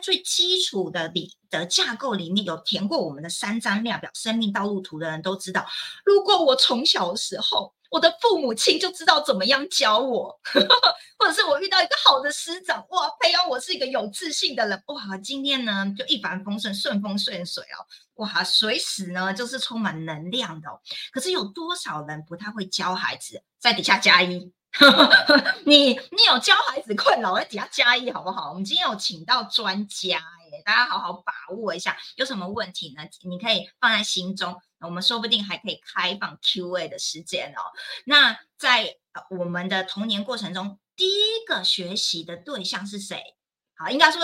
最基础的里的架构里面有填过我们的三张量表、生命道路图的人都知道，如果我从小的时候。我的父母亲就知道怎么样教我，或者是我遇到一个好的师长，哇，培养我是一个有自信的人，哇，今天呢就一帆风顺、顺风顺水哦，哇，随时呢就是充满能量的。可是有多少人不太会教孩子？在底下加一，你你有教孩子困扰，在底下加一好不好？我们今天有请到专家。大家好好把握一下，有什么问题呢？你可以放在心中，我们说不定还可以开放 Q&A 的时间哦。那在我们的童年过程中，第一个学习的对象是谁？好，应该说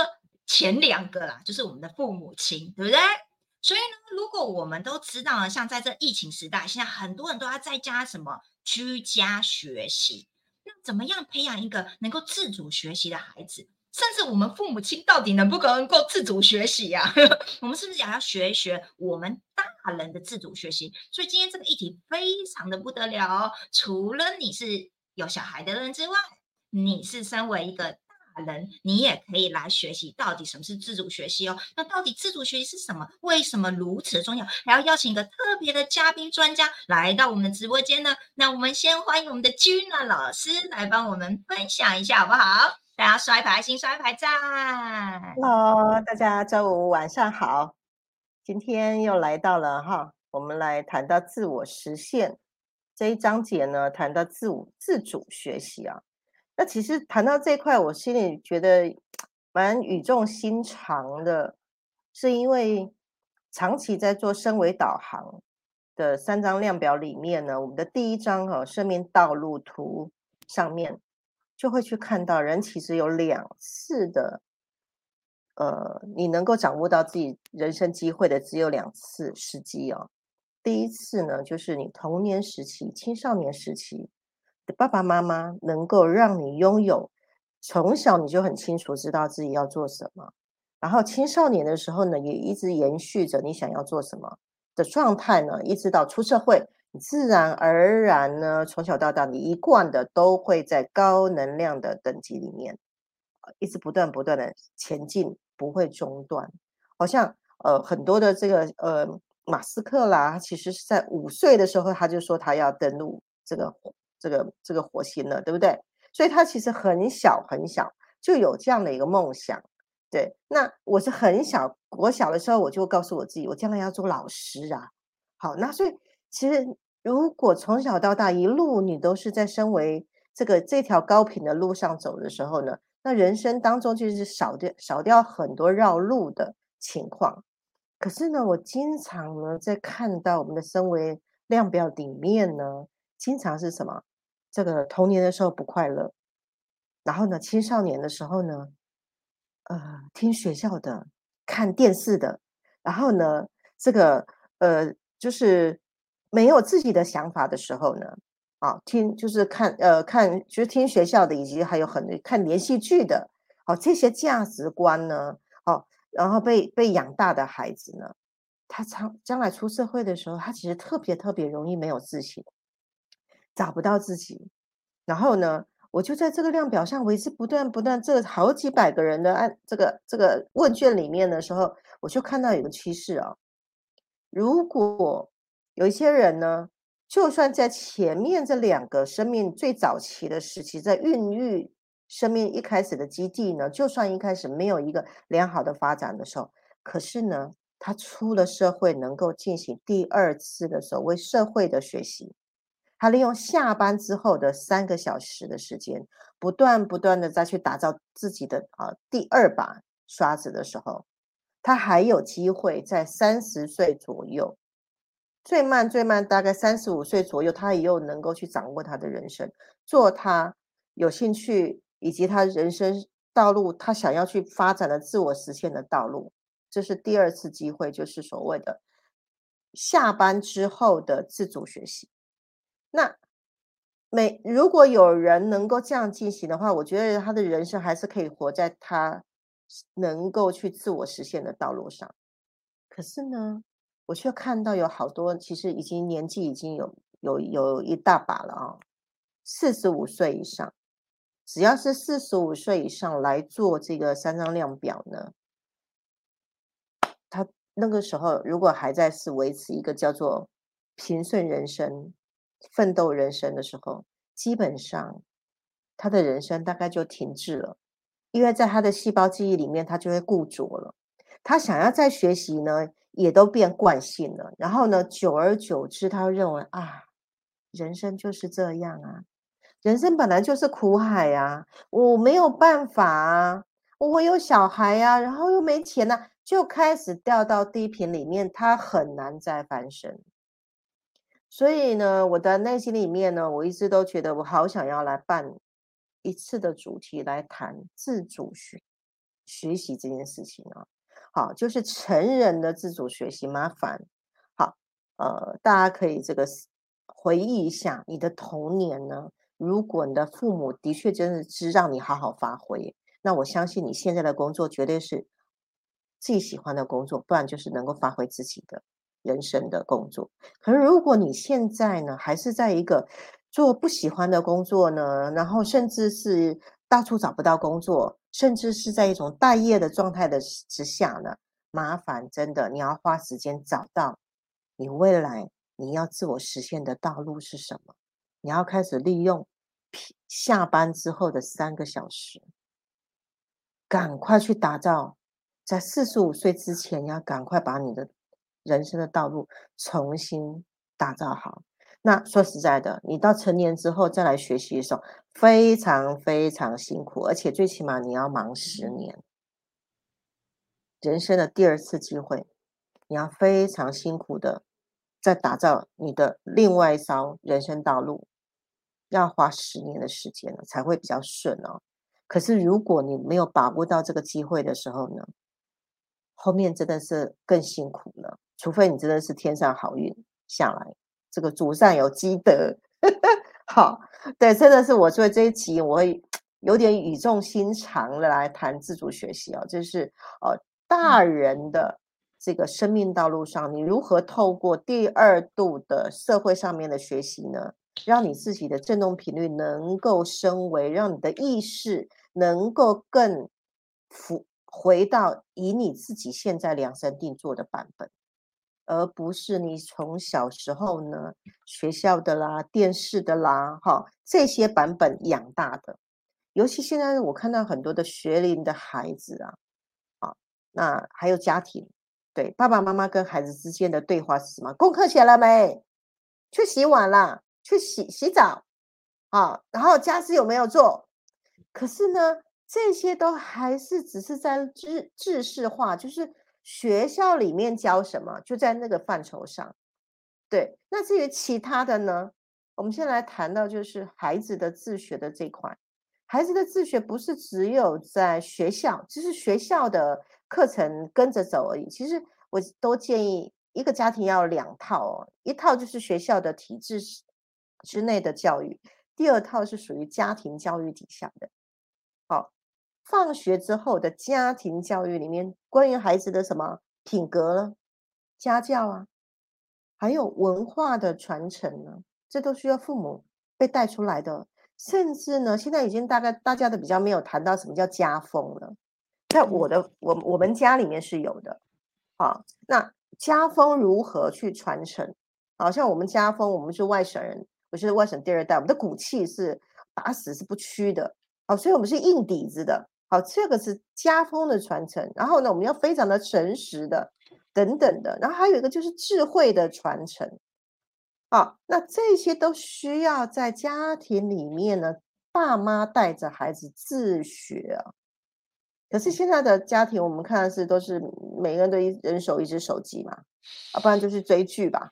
前两个啦，就是我们的父母亲，对不对？所以呢，如果我们都知道了，像在这疫情时代，现在很多人都要在家什么居家学习，那怎么样培养一个能够自主学习的孩子？甚至我们父母亲到底能不能够自主学习呀？我们是不是也要学一学我们大人的自主学习？所以今天这个议题非常的不得了哦。除了你是有小孩的人之外，你是身为一个人，你也可以来学习到底什么是自主学习哦。那到底自主学习是什么？为什么如此重要？还要邀请一个特别的嘉宾专家来到我们的直播间呢？那我们先欢迎我们的君娜老师来帮我们分享一下，好不好？大家刷牌，新刷牌赞。Hello，大家周五晚上好。今天又来到了哈，我们来谈到自我实现这一章节呢，谈到自我自主学习啊。那其实谈到这块，我心里觉得蛮语重心长的，是因为长期在做升维导航的三张量表里面呢，我们的第一张哈生命道路图上面。就会去看到人其实有两次的，呃，你能够掌握到自己人生机会的只有两次时机哦。第一次呢，就是你童年时期、青少年时期爸爸妈妈能够让你拥有从小你就很清楚知道自己要做什么，然后青少年的时候呢，也一直延续着你想要做什么的状态呢，一直到出社会。你自然而然呢，从小到大，你一贯的都会在高能量的等级里面，一直不断不断的前进，不会中断。好像呃很多的这个呃马斯克啦，其实是在五岁的时候他就说他要登陆这个这个这个火星了，对不对？所以他其实很小很小就有这样的一个梦想。对，那我是很小，我小的时候我就告诉我自己，我将来要做老师啊。好，那所以其实。如果从小到大一路你都是在身为这个这条高频的路上走的时候呢，那人生当中就是少掉少掉很多绕路的情况。可是呢，我经常呢在看到我们的身为量表里面呢，经常是什么？这个童年的时候不快乐，然后呢，青少年的时候呢，呃，听学校的，看电视的，然后呢，这个呃，就是。没有自己的想法的时候呢，啊，听就是看呃看就是听学校的，以及还有很多看连续剧的，哦，这些价值观呢，哦，然后被被养大的孩子呢，他将将来出社会的时候，他其实特别特别容易没有自信，找不到自己。然后呢，我就在这个量表上，我一直不断不断这好几百个人的按这个这个问卷里面的时候，我就看到有个趋势啊，如果。有一些人呢，就算在前面这两个生命最早期的时期，在孕育生命一开始的基地呢，就算一开始没有一个良好的发展的时候，可是呢，他出了社会，能够进行第二次的所谓社会的学习，他利用下班之后的三个小时的时间，不断不断的再去打造自己的啊第二把刷子的时候，他还有机会在三十岁左右。最慢最慢，大概三十五岁左右，他也有能够去掌握他的人生，做他有兴趣以及他人生道路，他想要去发展的自我实现的道路。这是第二次机会，就是所谓的下班之后的自主学习。那每如果有人能够这样进行的话，我觉得他的人生还是可以活在他能够去自我实现的道路上。可是呢？我却看到有好多，其实已经年纪已经有有有一大把了啊，四十五岁以上，只要是四十五岁以上来做这个三张量表呢，他那个时候如果还在是维持一个叫做平顺人生、奋斗人生的时候，基本上他的人生大概就停滞了，因为在他的细胞记忆里面，他就会固着了。他想要再学习呢，也都变惯性了。然后呢，久而久之，他会认为啊，人生就是这样啊，人生本来就是苦海呀，我没有办法啊，我有小孩呀，然后又没钱呢。就开始掉到低频里面，他很难再翻身。所以呢，我的内心里面呢，我一直都觉得我好想要来办一次的主题来谈自主学学习这件事情啊。好，就是成人的自主学习，麻烦好，呃，大家可以这个回忆一下你的童年呢。如果你的父母的确真的是让你好好发挥，那我相信你现在的工作绝对是。自己喜欢的工作，不然就是能够发挥自己的人生的工作。可是如果你现在呢，还是在一个做不喜欢的工作呢，然后甚至是到处找不到工作，甚至是在一种待业的状态的之下呢，麻烦真的你要花时间找到你未来你要自我实现的道路是什么？你要开始利用下班之后的三个小时，赶快去打造。在四十五岁之前，要赶快把你的人生的道路重新打造好。那说实在的，你到成年之后再来学习的时候，非常非常辛苦，而且最起码你要忙十年。人生的第二次机会，你要非常辛苦的在打造你的另外一艘人生道路，要花十年的时间呢才会比较顺哦。可是如果你没有把握到这个机会的时候呢？后面真的是更辛苦了，除非你真的是天上好运下来，这个祖上有积德。好，对，真的是我做这一集我会有点语重心长的来谈自主学习哦，就是呃大人的这个生命道路上，你如何透过第二度的社会上面的学习呢，让你自己的振动频率能够升维，让你的意识能够更复。回到以你自己现在量身定做的版本，而不是你从小时候呢学校的啦、电视的啦，哈这些版本养大的。尤其现在我看到很多的学龄的孩子啊，啊，那还有家庭，对爸爸妈妈跟孩子之间的对话是什么？功课写了没？去洗碗了？去洗洗澡？啊，然后家事有没有做？可是呢？这些都还是只是在知知识化，就是学校里面教什么，就在那个范畴上。对，那至于其他的呢？我们先来谈到就是孩子的自学的这块。孩子的自学不是只有在学校，只是学校的课程跟着走而已。其实我都建议一个家庭要两套哦，一套就是学校的体制之内的教育，第二套是属于家庭教育底下的。好。放学之后的家庭教育里面，关于孩子的什么品格呢？家教啊，还有文化的传承呢，这都需要父母被带出来的。甚至呢，现在已经大概大家都比较没有谈到什么叫家风了。在我的我我们家里面是有的。啊，那家风如何去传承？好像我们家风，我们是外省人，我是外省第二代，我们的骨气是打死是不屈的。好，所以我们是硬底子的。好，这个是家风的传承，然后呢，我们要非常的诚实的，等等的，然后还有一个就是智慧的传承。好，那这些都需要在家庭里面呢，爸妈带着孩子自学啊。可是现在的家庭，我们看的是都是每个人都一人手一只手机嘛，啊，不然就是追剧吧。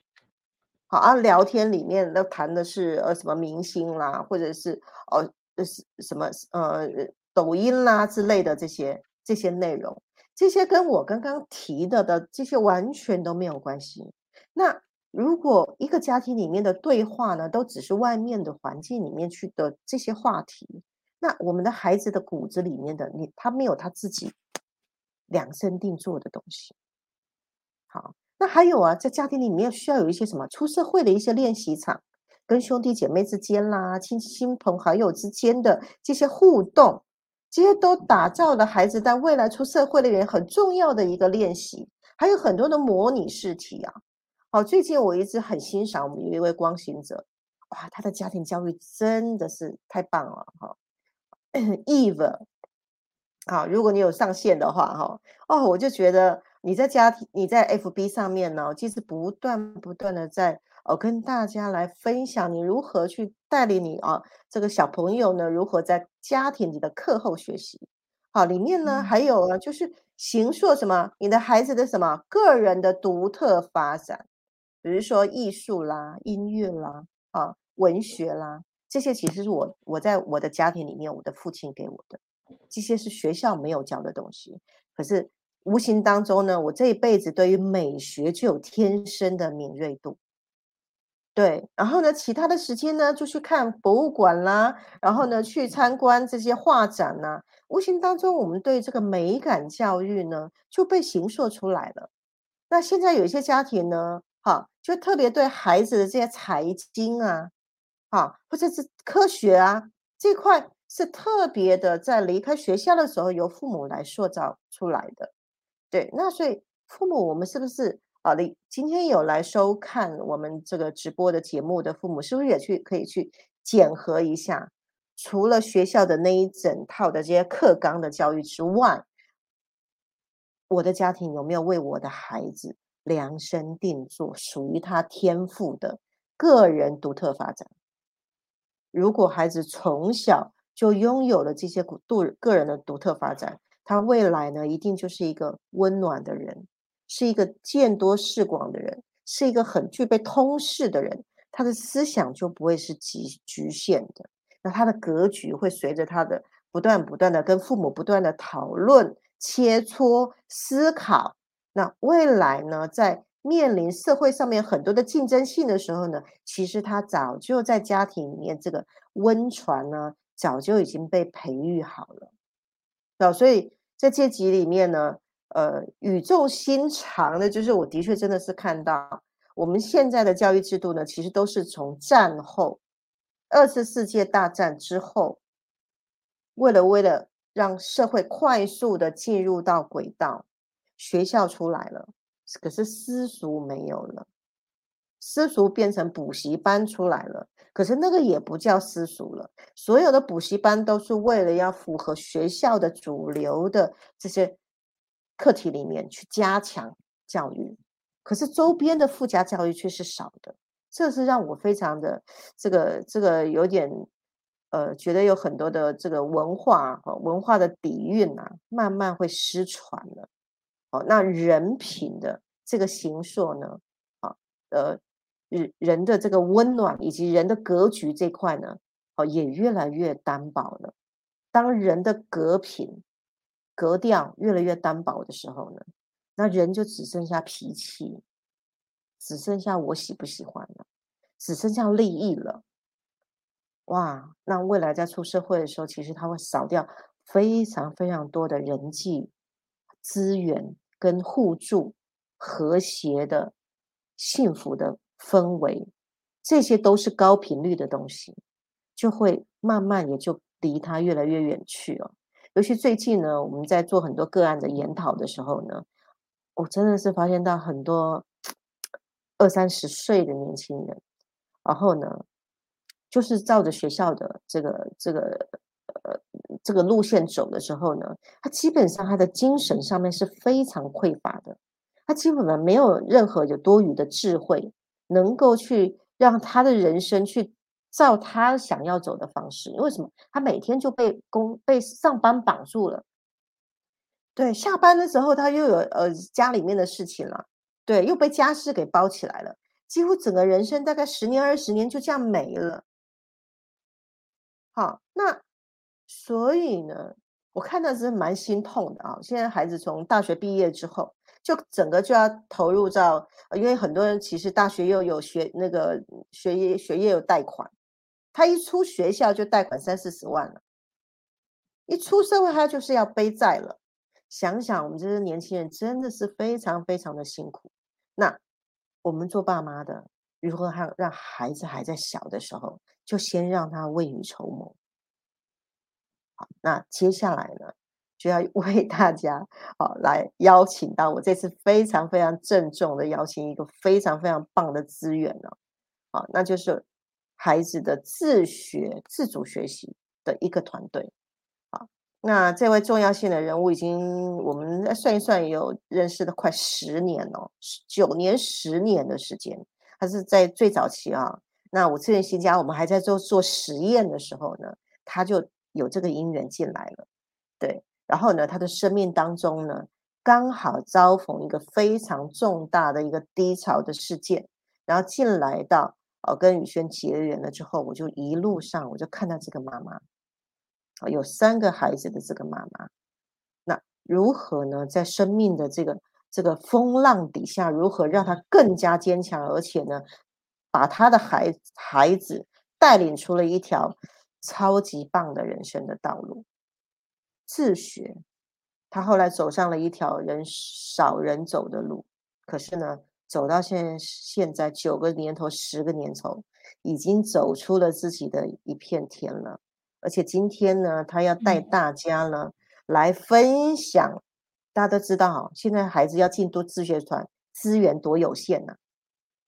好啊，聊天里面都谈的是呃什么明星啦，或者是哦是什么呃。抖音啦之类的这些这些内容，这些跟我刚刚提的的这些完全都没有关系。那如果一个家庭里面的对话呢，都只是外面的环境里面去的这些话题，那我们的孩子的骨子里面的你，他没有他自己量身定做的东西。好，那还有啊，在家庭里面需要有一些什么出社会的一些练习场，跟兄弟姐妹之间啦，亲亲朋好友之间的这些互动。这些都打造了孩子在未来出社会的人很重要的一个练习，还有很多的模拟试题啊。好，最近我一直很欣赏我们有一位光行者，哇，他的家庭教育真的是太棒了哈。Eve，好，如果你有上线的话哈，哦，我就觉得你在家庭你在 FB 上面呢，其实不断不断的在。哦，跟大家来分享你如何去带领你啊这个小朋友呢？如何在家庭里的课后学习？好，里面呢还有啊，就是形塑什么你的孩子的什么个人的独特发展，比如说艺术啦、音乐啦、啊文学啦，这些其实是我我在我的家庭里面，我的父亲给我的，这些是学校没有教的东西。可是无形当中呢，我这一辈子对于美学就有天生的敏锐度。对，然后呢，其他的时间呢，就去看博物馆啦，然后呢，去参观这些画展呐。无形当中，我们对这个美感教育呢，就被形塑出来了。那现在有一些家庭呢，哈，就特别对孩子的这些财经啊，啊，或者是科学啊这块，是特别的，在离开学校的时候，由父母来塑造出来的。对，那所以父母，我们是不是？好的，今天有来收看我们这个直播的节目的父母，是不是也去可以去检核一下？除了学校的那一整套的这些课纲的教育之外，我的家庭有没有为我的孩子量身定做属于他天赋的个人独特发展？如果孩子从小就拥有了这些独个人的独特发展，他未来呢，一定就是一个温暖的人。是一个见多识广的人，是一个很具备通识的人，他的思想就不会是局局限的。那他的格局会随着他的不断不断的跟父母不断的讨论、切磋、思考。那未来呢，在面临社会上面很多的竞争性的时候呢，其实他早就在家庭里面这个温床呢，早就已经被培育好了。哦，所以在这集里面呢。呃，语重心长的，就是我的确真的是看到我们现在的教育制度呢，其实都是从战后二次世界大战之后，为了为了让社会快速的进入到轨道，学校出来了，可是私塾没有了，私塾变成补习班出来了，可是那个也不叫私塾了，所有的补习班都是为了要符合学校的主流的这些。课题里面去加强教育，可是周边的附加教育却是少的，这是让我非常的这个这个有点呃，觉得有很多的这个文化和文化的底蕴啊，慢慢会失传了。哦，那人品的这个形塑呢，啊，呃，人人的这个温暖以及人的格局这块呢，哦，也越来越单薄了。当人的格品。格调越来越单薄的时候呢，那人就只剩下脾气，只剩下我喜不喜欢了，只剩下利益了。哇，那未来在出社会的时候，其实他会少掉非常非常多的人际资源跟互助、和谐的幸福的氛围，这些都是高频率的东西，就会慢慢也就离他越来越远去了。尤其最近呢，我们在做很多个案的研讨的时候呢，我真的是发现到很多二三十岁的年轻人，然后呢，就是照着学校的这个这个呃这个路线走的时候呢，他基本上他的精神上面是非常匮乏的，他基本上没有任何有多余的智慧，能够去让他的人生去。照他想要走的方式，为什么他每天就被工被上班绑住了？对，下班的时候他又有呃家里面的事情了，对，又被家事给包起来了，几乎整个人生大概十年二十年就这样没了。好，那所以呢，我看到是蛮心痛的啊。现在孩子从大学毕业之后，就整个就要投入到，因为很多人其实大学又有学那个学业学业有贷款。他一出学校就贷款三四十万了，一出社会他就是要背债了。想想我们这些年轻人真的是非常非常的辛苦。那我们做爸妈的，如何让让孩子还在小的时候就先让他未雨绸缪？好，那接下来呢，就要 为大家好来邀请到我这次非常非常郑重的邀请一个非常非常棒的资源呢，好，那就是孩子的自学自主学习的一个团队。啊，那这位重要性的人物已经我们算一算有认识了快十年哦，九年十年的时间。他是在最早期啊，那我资源新家我们还在做做实验的时候呢，他就有这个因缘进来了，对。然后呢，他的生命当中呢，刚好遭逢一个非常重大的一个低潮的事件，然后进来到呃跟宇轩结缘了之后，我就一路上我就看到这个妈妈，有三个孩子的这个妈妈，那如何呢，在生命的这个这个风浪底下，如何让她更加坚强，而且呢，把她的孩孩子带领出了一条超级棒的人生的道路。自学，他后来走上了一条人少人走的路，可是呢，走到现现在九个年头、十个年头，已经走出了自己的一片天了。而且今天呢，他要带大家呢来分享。大家都知道，现在孩子要进读自学团，资源多有限啊，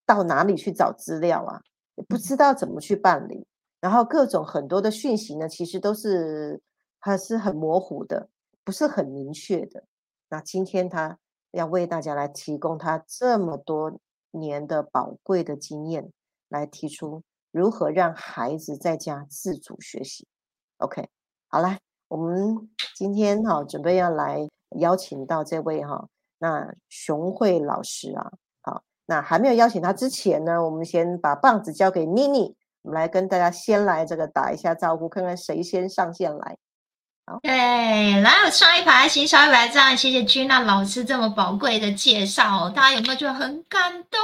到哪里去找资料啊？也不知道怎么去办理，然后各种很多的讯息呢，其实都是。还是很模糊的，不是很明确的。那今天他要为大家来提供他这么多年的宝贵的经验，来提出如何让孩子在家自主学习。OK，好来，我们今天哈准备要来邀请到这位哈那熊慧老师啊。好，那还没有邀请他之前呢，我们先把棒子交给妮妮，我们来跟大家先来这个打一下招呼，看看谁先上线来。对，来我上一排，先刷一排赞，谢谢君娜老师这么宝贵的介绍，大家有没有觉得很感动？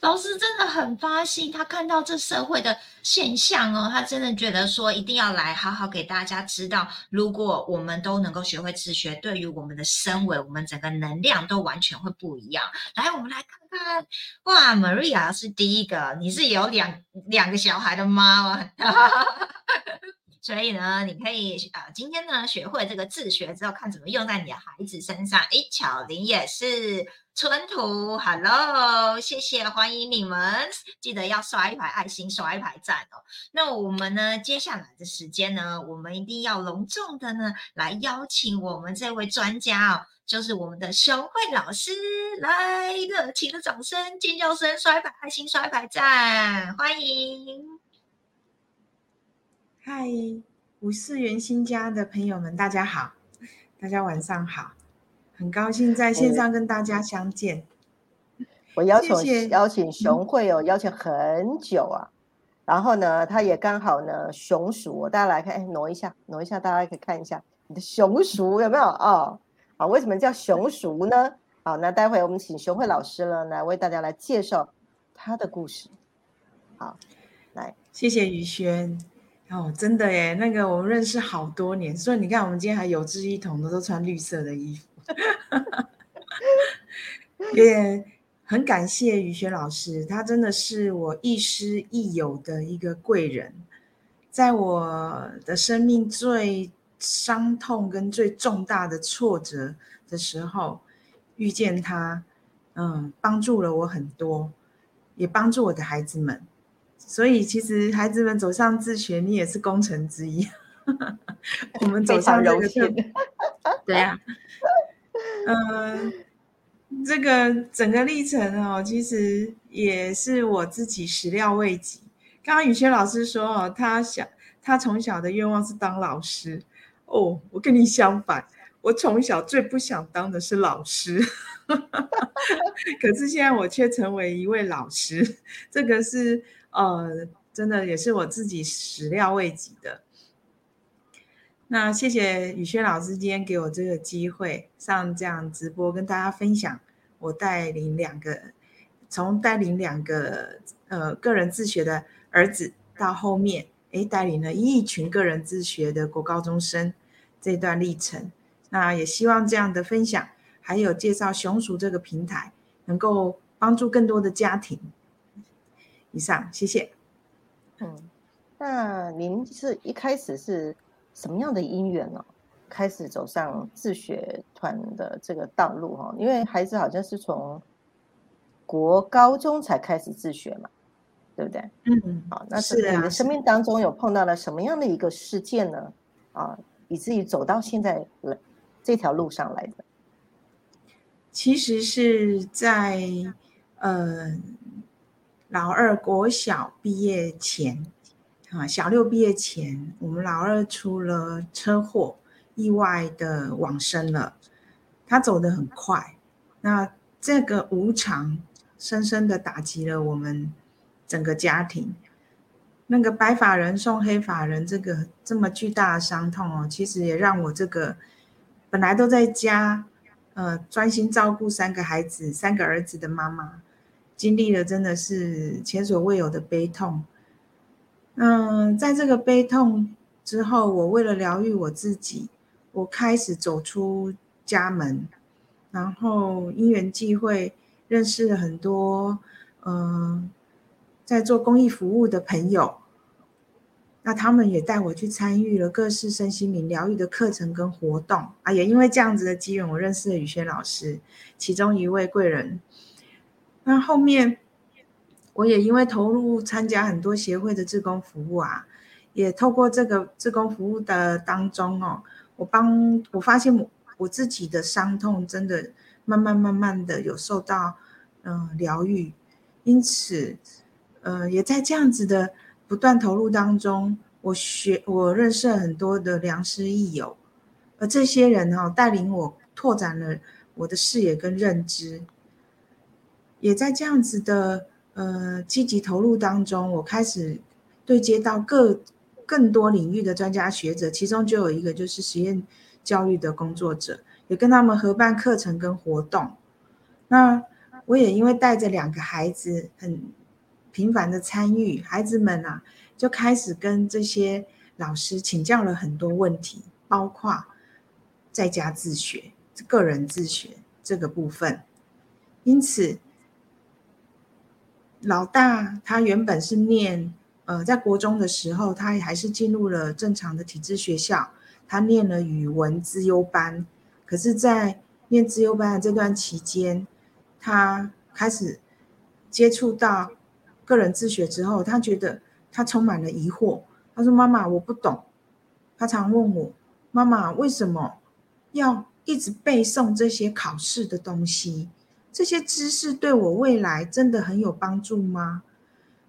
老师真的很发心，他看到这社会的现象哦，他真的觉得说一定要来好好给大家知道，如果我们都能够学会自学，对于我们的身为，我们整个能量都完全会不一样。来，我们来看看，哇，Maria 是第一个，你是有两两个小孩的妈妈。所以呢，你可以啊，今天呢学会这个自学之后，看怎么用在你的孩子身上。诶，巧玲也是，春图，Hello，谢谢，欢迎你们，记得要刷一排爱心，刷一排赞哦。那我们呢，接下来的时间呢，我们一定要隆重的呢来邀请我们这位专家哦，就是我们的熊慧老师，来，热情的掌声、尖叫声，刷一排爱心，刷一排赞，欢迎。嗨，五四元新家的朋友们，大家好，大家晚上好，很高兴在线上跟大家相见。我邀请邀请熊会哦，邀请很久啊，然后呢，他也刚好呢熊鼠，大家来看，哎，挪一下，挪一下，大家可以看一下你的熊鼠有没有哦？好，为什么叫熊鼠呢？好，那待会我们请熊慧老师呢来为大家来介绍他的故事。好，来，谢谢宇轩。哦，真的耶，那个我们认识好多年，所以你看我们今天还有志一同的，都穿绿色的衣服，也很感谢雨轩老师，他真的是我亦师亦友的一个贵人，在我的生命最伤痛跟最重大的挫折的时候遇见他，嗯，帮助了我很多，也帮助我的孩子们。所以，其实孩子们走上自学，你也是功臣之一。我们走上这个，对呀，嗯，这个整个历程哦，其实也是我自己始料未及。刚刚宇轩老师说哦，他想他从小的愿望是当老师哦，我跟你相反，我从小最不想当的是老师，可是现在我却成为一位老师，这个是。呃，真的也是我自己始料未及的。那谢谢宇轩老师今天给我这个机会上这样直播，跟大家分享我带领两个，从带领两个呃个人自学的儿子，到后面诶带领了一群个人自学的国高中生这段历程。那也希望这样的分享，还有介绍熊鼠这个平台，能够帮助更多的家庭。以上，谢谢。嗯，那您是一开始是什么样的因缘呢？开始走上自学团的这个道路哈？因为孩子好像是从国高中才开始自学嘛，对不对？嗯，好，那是你的生命当中有碰到了什么样的一个事件呢？啊，以至于走到现在来这条路上来的？其实是在呃老二国小毕业前。啊，小六毕业前，我们老二出了车祸，意外的往生了。他走得很快，那这个无常深深的打击了我们整个家庭。那个白发人送黑发人，这个这么巨大的伤痛哦，其实也让我这个本来都在家，呃，专心照顾三个孩子、三个儿子的妈妈，经历了真的是前所未有的悲痛。嗯，在这个悲痛之后，我为了疗愈我自己，我开始走出家门，然后因缘际会认识了很多嗯，在做公益服务的朋友，那他们也带我去参与了各式身心灵疗愈的课程跟活动啊，也因为这样子的机缘，我认识了宇轩老师，其中一位贵人。那后面。我也因为投入参加很多协会的志工服务啊，也透过这个志工服务的当中哦，我帮我发现我我自己的伤痛真的慢慢慢慢的有受到嗯疗愈，因此呃也在这样子的不断投入当中，我学我认识了很多的良师益友，而这些人哈带领我拓展了我的视野跟认知，也在这样子的。呃，积极投入当中，我开始对接到各更多领域的专家学者，其中就有一个就是实验教育的工作者，也跟他们合办课程跟活动。那我也因为带着两个孩子，很频繁的参与，孩子们啊就开始跟这些老师请教了很多问题，包括在家自学、个人自学这个部分，因此。老大他原本是念，呃，在国中的时候，他还是进入了正常的体制学校，他念了语文资优班。可是，在念资优班的这段期间，他开始接触到个人自学之后，他觉得他充满了疑惑。他说：“妈妈，我不懂。”他常问我：“妈妈，为什么要一直背诵这些考试的东西？”这些知识对我未来真的很有帮助吗？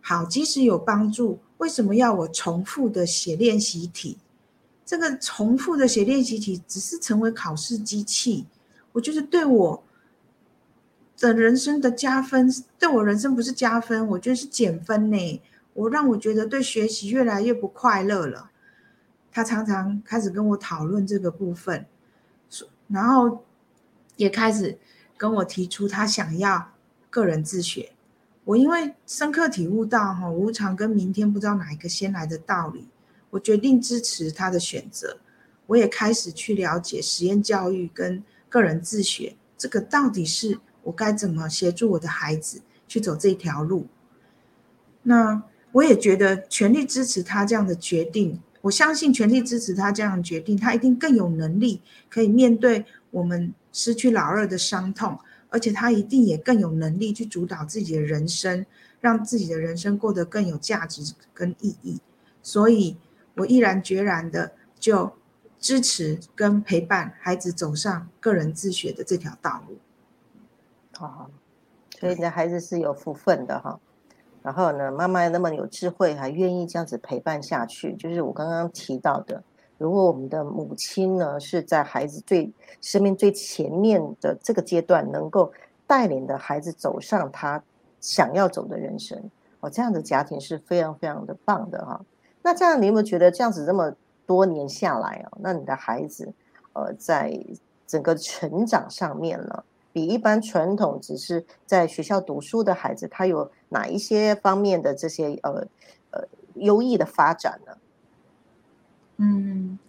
好，即使有帮助，为什么要我重复的写练习题？这个重复的写练习题只是成为考试机器，我觉得对我的人生的加分，对我人生不是加分，我觉得是减分呢。我让我觉得对学习越来越不快乐了。他常常开始跟我讨论这个部分，然后也开始。跟我提出他想要个人自学，我因为深刻体悟到哈无常跟明天不知道哪一个先来的道理，我决定支持他的选择。我也开始去了解实验教育跟个人自学，这个到底是我该怎么协助我的孩子去走这条路？那我也觉得全力支持他这样的决定。我相信全力支持他这样的决定，他一定更有能力可以面对我们。失去老二的伤痛，而且他一定也更有能力去主导自己的人生，让自己的人生过得更有价值跟意义。所以，我毅然决然的就支持跟陪伴孩子走上个人自学的这条道路。好，所以你的孩子是有福分的哈。然后呢，妈妈那么有智慧，还愿意这样子陪伴下去，就是我刚刚提到的。如果我们的母亲呢是在孩子最生命最前面的这个阶段，能够带领的孩子走上他想要走的人生，哦，这样的家庭是非常非常的棒的哈。那这样你有没有觉得这样子这么多年下来啊，那你的孩子呃在整个成长上面呢，比一般传统只是在学校读书的孩子，他有哪一些方面的这些呃呃优异的发展呢？嗯，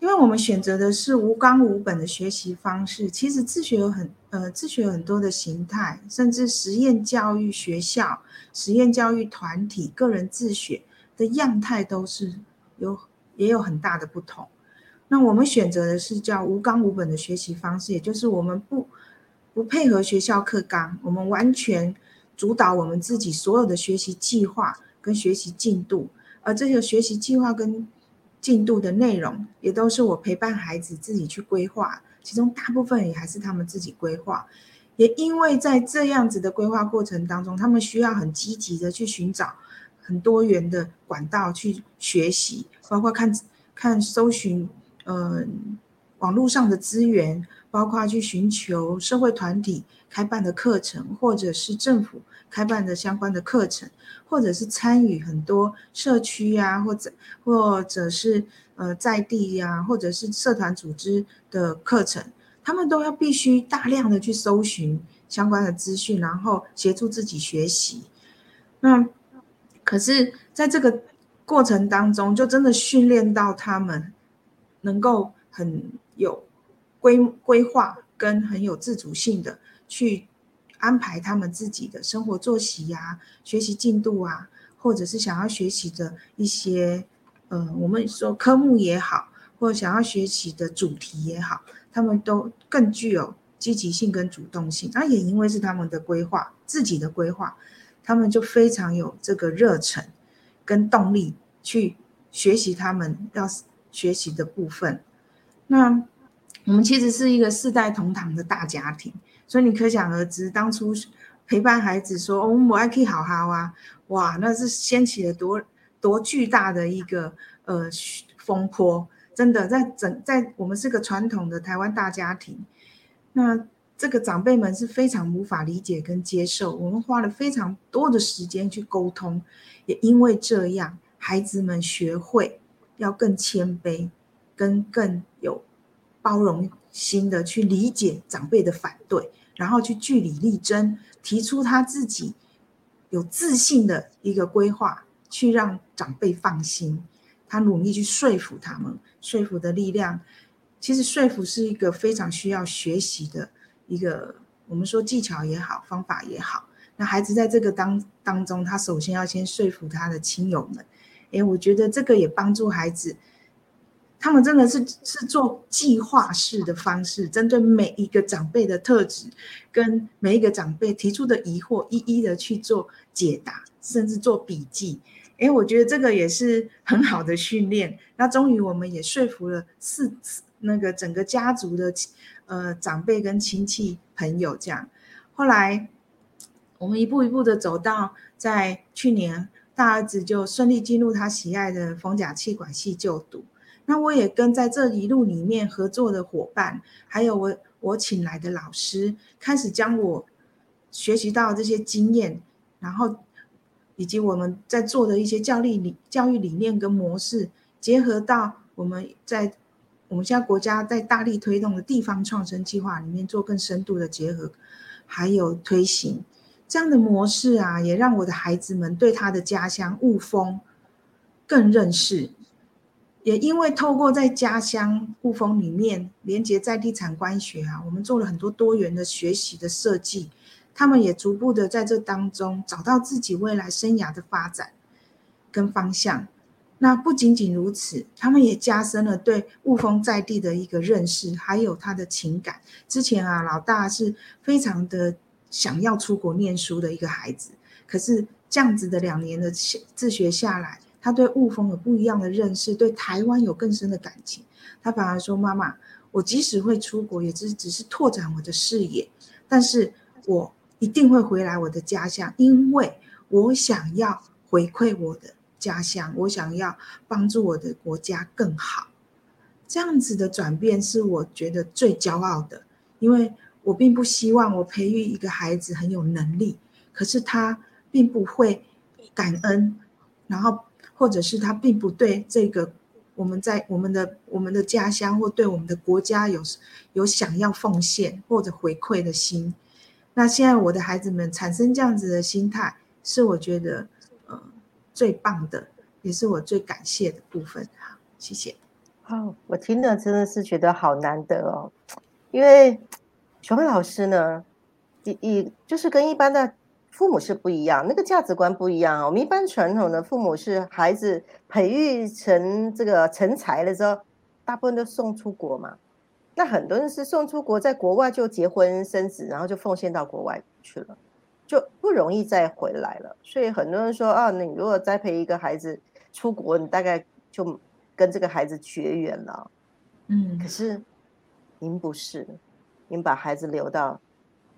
因为我们选择的是无纲无本的学习方式，其实自学有很呃自学有很多的形态，甚至实验教育学校、实验教育团体、个人自学的样态都是有也有很大的不同。那我们选择的是叫无纲无本的学习方式，也就是我们不不配合学校课纲，我们完全主导我们自己所有的学习计划跟学习进度，而这个学习计划跟进度的内容，也都是我陪伴孩子自己去规划，其中大部分也还是他们自己规划。也因为在这样子的规划过程当中，他们需要很积极的去寻找很多元的管道去学习，包括看看搜寻。嗯，网络上的资源，包括去寻求社会团体开办的课程，或者是政府开办的相关的课程，或者是参与很多社区呀，或者或者是呃在地呀，或者是社团组织的课程，他们都要必须大量的去搜寻相关的资讯，然后协助自己学习。那可是在这个过程当中，就真的训练到他们。能够很有规规划跟很有自主性的去安排他们自己的生活作息呀、学习进度啊，或者是想要学习的一些，呃，我们说科目也好，或者想要学习的主题也好，他们都更具有积极性跟主动性。那也因为是他们的规划，自己的规划，他们就非常有这个热忱跟动力去学习他们要。学习的部分，那我们其实是一个四代同堂的大家庭，所以你可想而知，当初陪伴孩子说“我们母爱可以好好啊”，哇，那是掀起了多多巨大的一个呃风波，真的在整在我们是个传统的台湾大家庭，那这个长辈们是非常无法理解跟接受，我们花了非常多的时间去沟通，也因为这样，孩子们学会。要更谦卑，跟更有包容心的去理解长辈的反对，然后去据理力争，提出他自己有自信的一个规划，去让长辈放心。他努力去说服他们，说服的力量，其实说服是一个非常需要学习的一个，我们说技巧也好，方法也好。那孩子在这个当当中，他首先要先说服他的亲友们。哎，我觉得这个也帮助孩子，他们真的是是做计划式的方式，针对每一个长辈的特质，跟每一个长辈提出的疑惑，一一的去做解答，甚至做笔记。哎，我觉得这个也是很好的训练。那终于我们也说服了四那个整个家族的呃长辈跟亲戚朋友这样。后来我们一步一步的走到在去年。大儿子就顺利进入他喜爱的风甲气管系就读。那我也跟在这一路里面合作的伙伴，还有我我请来的老师，开始将我学习到这些经验，然后以及我们在做的一些教育理教育理念跟模式，结合到我们在我们现在国家在大力推动的地方创生计划里面做更深度的结合，还有推行。这样的模式啊，也让我的孩子们对他的家乡雾峰更认识。也因为透过在家乡雾峰里面连接在地产官学啊，我们做了很多多元的学习的设计，他们也逐步的在这当中找到自己未来生涯的发展跟方向。那不仅仅如此，他们也加深了对雾峰在地的一个认识，还有他的情感。之前啊，老大是非常的。想要出国念书的一个孩子，可是这样子的两年的自学下来，他对雾峰有不一样的认识，对台湾有更深的感情。他反而说：“妈妈，我即使会出国，也只只是拓展我的视野，但是我一定会回来我的家乡，因为我想要回馈我的家乡，我想要帮助我的国家更好。”这样子的转变是我觉得最骄傲的，因为。我并不希望我培育一个孩子很有能力，可是他并不会感恩，然后或者是他并不对这个我们在我们的我们的家乡或对我们的国家有有想要奉献或者回馈的心。那现在我的孩子们产生这样子的心态，是我觉得呃最棒的，也是我最感谢的部分。好，谢谢。好，我听了真的是觉得好难得哦，因为。熊慧老师呢，一一就是跟一般的父母是不一样，那个价值观不一样。我们一般传统的父母是孩子培育成这个成才了之后，大部分都送出国嘛。那很多人是送出国，在国外就结婚生子，然后就奉献到国外去了，就不容易再回来了。所以很多人说啊，你如果栽培一个孩子出国，你大概就跟这个孩子绝缘了。嗯，可是您不是，您把孩子留到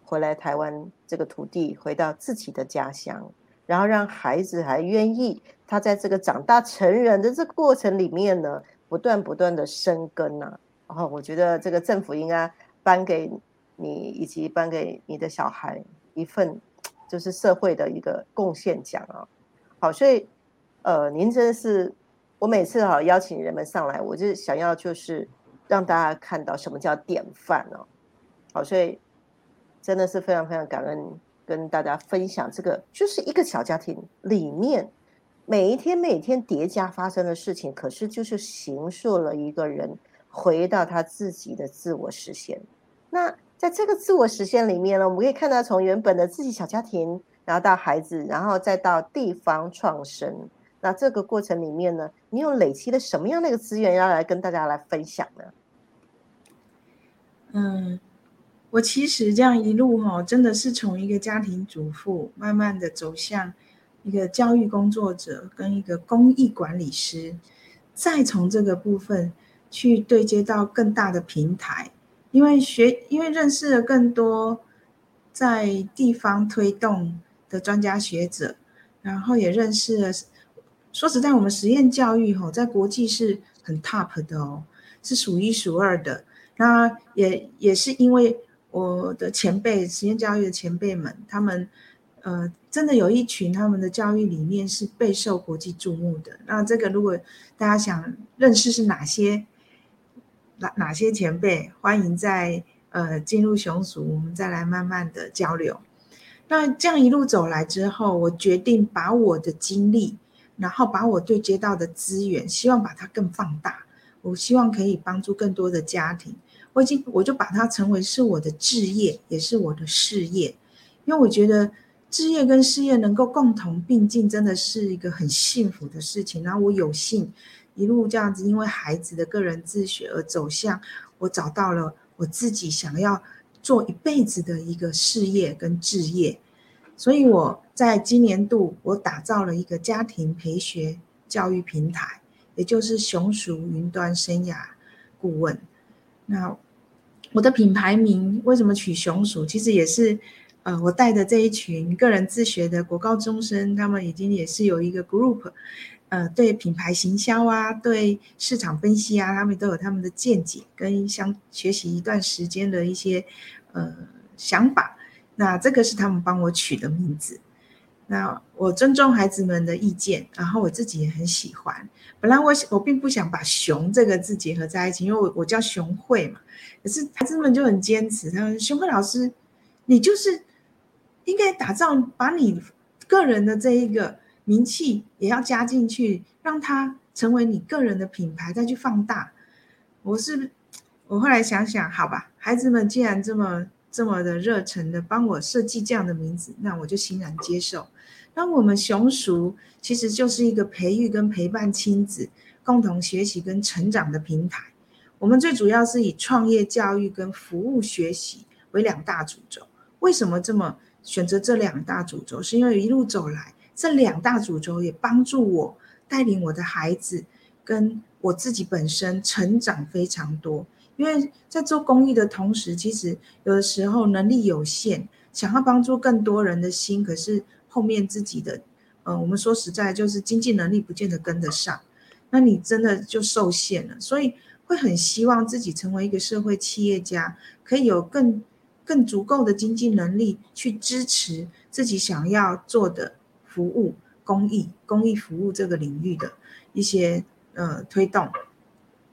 回来台湾这个土地，回到自己的家乡，然后让孩子还愿意他在这个长大成人的这个过程里面呢，不断不断的生根呐。然后我觉得这个政府应该颁给你以及颁给你的小孩一份，就是社会的一个贡献奖啊。好，所以呃，您真的是我每次哈邀请人们上来，我就想要就是让大家看到什么叫典范哦。好，所以真的是非常非常感恩跟大家分享这个，就是一个小家庭里面每一天每天叠加发生的事情，可是就是形塑了一个人。回到他自己的自我实现。那在这个自我实现里面呢，我们可以看到从原本的自己小家庭，然后到孩子，然后再到地方创生。那这个过程里面呢，你有累积了什么样的一个资源要来跟大家来分享呢？嗯，我其实这样一路哈，真的是从一个家庭主妇，慢慢的走向一个教育工作者跟一个公益管理师，再从这个部分。去对接到更大的平台，因为学，因为认识了更多在地方推动的专家学者，然后也认识了。说实在，我们实验教育吼，在国际是很 top 的哦，是数一数二的。那也也是因为我的前辈，实验教育的前辈们，他们呃，真的有一群他们的教育理念是备受国际注目的。那这个如果大家想认识是哪些？哪哪些前辈欢迎在呃进入熊族，我们再来慢慢的交流。那这样一路走来之后，我决定把我的经历，然后把我对接到的资源，希望把它更放大。我希望可以帮助更多的家庭。我已经我就把它成为是我的置业，也是我的事业。因为我觉得置业跟事业能够共同并进，真的是一个很幸福的事情。然后我有幸。一路这样子，因为孩子的个人自学而走向，我找到了我自己想要做一辈子的一个事业跟置业，所以我在今年度我打造了一个家庭培学教育平台，也就是熊鼠云端生涯顾问。那我的品牌名为什么取熊鼠？其实也是，呃，我带的这一群个人自学的国高中生，他们已经也是有一个 group。呃，对品牌行销啊，对市场分析啊，他们都有他们的见解，跟相学习一段时间的一些呃想法。那这个是他们帮我取的名字。那我尊重孩子们的意见，然后我自己也很喜欢。本来我我并不想把“熊”这个字结合在一起，因为我我叫熊慧嘛。可是孩子们就很坚持，他说：“熊慧老师，你就是应该打造把你个人的这一个。”名气也要加进去，让它成为你个人的品牌，再去放大。我是我后来想想，好吧，孩子们既然这么这么的热忱的帮我设计这样的名字，那我就欣然接受。那我们熊熟其实就是一个培育跟陪伴亲子共同学习跟成长的平台。我们最主要是以创业教育跟服务学习为两大主轴。为什么这么选择这两大主轴？是因为一路走来。这两大主轴也帮助我带领我的孩子跟我自己本身成长非常多。因为在做公益的同时，其实有的时候能力有限，想要帮助更多人的心，可是后面自己的，呃，我们说实在就是经济能力不见得跟得上，那你真的就受限了。所以会很希望自己成为一个社会企业家，可以有更更足够的经济能力去支持自己想要做的。服务公益、公益服务这个领域的一些呃推动，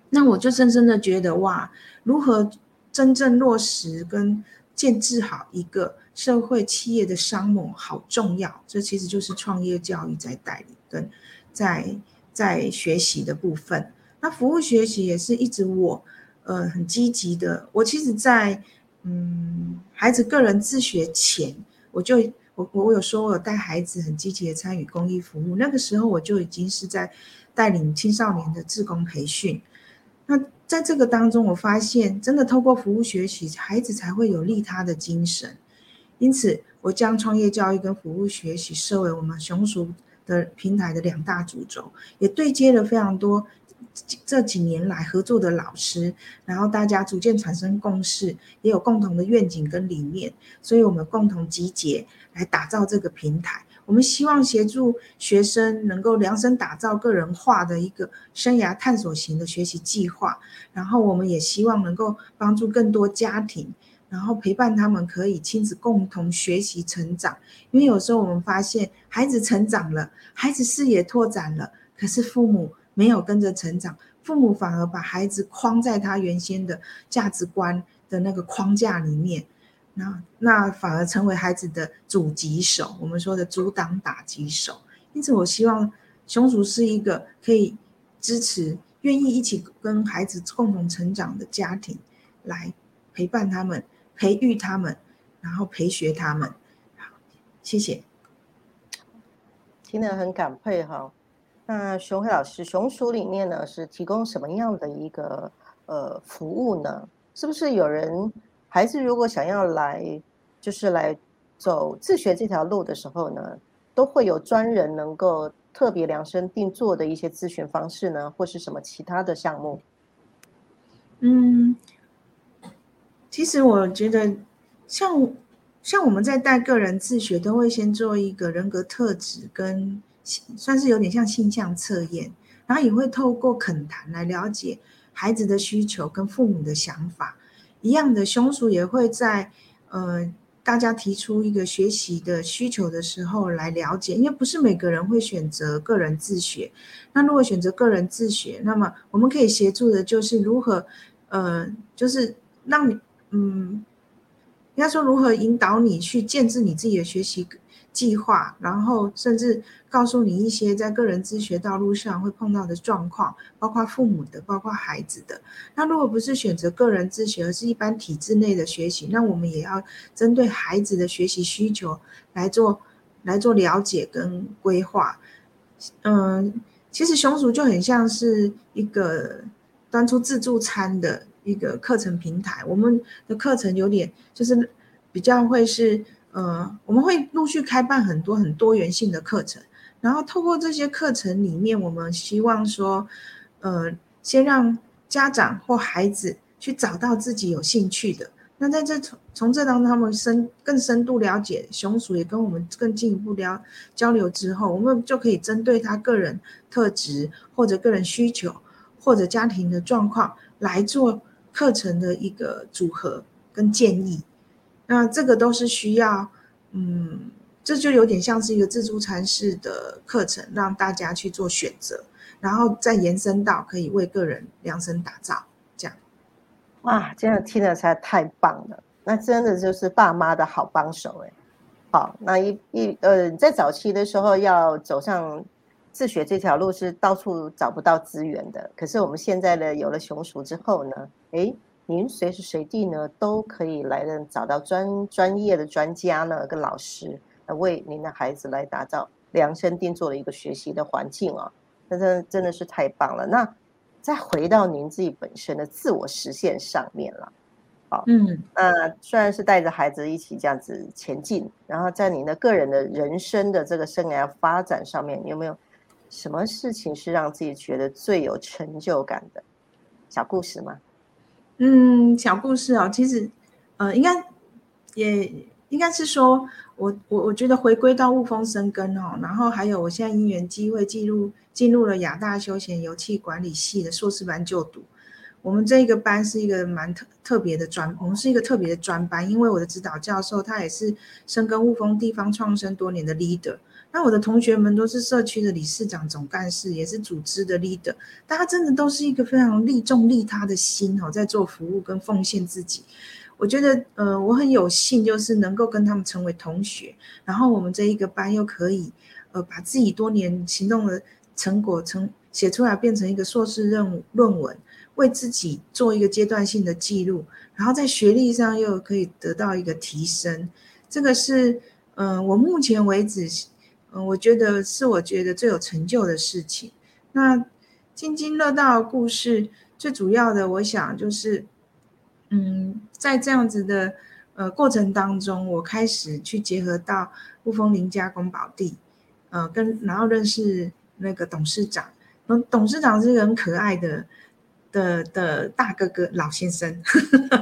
那我就深深的觉得哇，如何真正落实跟建制好一个社会企业的商模好重要。这其实就是创业教育在带领跟在在学习的部分。那服务学习也是一直我呃很积极的。我其实，在嗯孩子个人自学前，我就。我我有说，我有带孩子很积极的参与公益服务。那个时候，我就已经是在带领青少年的志工培训。那在这个当中，我发现真的透过服务学习，孩子才会有利他的精神。因此，我将创业教育跟服务学习设为我们熊鼠的平台的两大主轴，也对接了非常多这几年来合作的老师，然后大家逐渐产生共识，也有共同的愿景跟理念，所以我们共同集结来打造这个平台。我们希望协助学生能够量身打造个人化的一个生涯探索型的学习计划，然后我们也希望能够帮助更多家庭，然后陪伴他们可以亲子共同学习成长。因为有时候我们发现孩子成长了，孩子视野拓展了，可是父母没有跟着成长，父母反而把孩子框在他原先的价值观的那个框架里面。那那反而成为孩子的阻击手，我们说的阻挡打击手。因此，我希望熊族是一个可以支持、愿意一起跟孩子共同成长的家庭，来陪伴他们、培育他们，然后培学他们。好，谢谢。听得很感佩哈。那熊辉老师，熊鼠里面呢是提供什么样的一个呃服务呢？是不是有人？孩子如果想要来，就是来走自学这条路的时候呢，都会有专人能够特别量身定做的一些咨询方式呢，或是什么其他的项目？嗯，其实我觉得，像像我们在带个人自学，都会先做一个人格特质跟算是有点像性向测验，然后也会透过恳谈来了解孩子的需求跟父母的想法。一样的，熊鼠也会在呃大家提出一个学习的需求的时候来了解，因为不是每个人会选择个人自学。那如果选择个人自学，那么我们可以协助的就是如何呃，就是让你嗯，应该说如何引导你去建制你自己的学习。计划，然后甚至告诉你一些在个人自学道路上会碰到的状况，包括父母的，包括孩子的。那如果不是选择个人自学，而是一般体制内的学习，那我们也要针对孩子的学习需求来做来做了解跟规划。嗯，其实熊鼠就很像是一个端出自助餐的一个课程平台，我们的课程有点就是比较会是。呃，我们会陆续开办很多很多元性的课程，然后透过这些课程里面，我们希望说，呃，先让家长或孩子去找到自己有兴趣的。那在这从从这当中，他们深更深度了解熊鼠，也跟我们更进一步了交流之后，我们就可以针对他个人特质或者个人需求或者家庭的状况来做课程的一个组合跟建议。那这个都是需要，嗯，这就有点像是一个自助餐式的课程，让大家去做选择，然后再延伸到可以为个人量身打造这样。哇，这样听了实在太棒了！那真的就是爸妈的好帮手哎。好，那一一呃，在早期的时候要走上自学这条路是到处找不到资源的，可是我们现在呢，有了熊鼠之后呢，哎。您随时随地呢都可以来的找到专专业的专家呢跟老师，来为您的孩子来打造量身定做的一个学习的环境啊，那真真的是太棒了。那再回到您自己本身的自我实现上面了，好，嗯，那虽然是带着孩子一起这样子前进，然后在您的个人的人生的这个生涯发展上面，有没有什么事情是让自己觉得最有成就感的小故事吗？嗯，小故事哦，其实，呃，应该也应该是说，我我我觉得回归到雾峰生根哦，然后还有我现在因缘机会进入进入了亚大休闲油气管理系的硕士班就读。我们这个班是一个蛮特特别的专，我们是一个特别的专班，因为我的指导教授他也是深耕雾峰地方创生多年的 leader。那我的同学们都是社区的理事长、总干事，也是组织的 leader，大家真的都是一个非常利众利他的心哦，在做服务跟奉献自己。我觉得，呃，我很有幸，就是能够跟他们成为同学，然后我们这一个班又可以，呃，把自己多年行动的成果成写出来，变成一个硕士任论文，为自己做一个阶段性的记录，然后在学历上又可以得到一个提升。这个是，嗯，我目前为止。嗯，我觉得是我觉得最有成就的事情。那津津乐道故事，最主要的，我想就是，嗯，在这样子的呃过程当中，我开始去结合到雾峰林家宫保地，呃，跟然后认识那个董事长，董董事长是个很可爱的的的大哥哥老先生，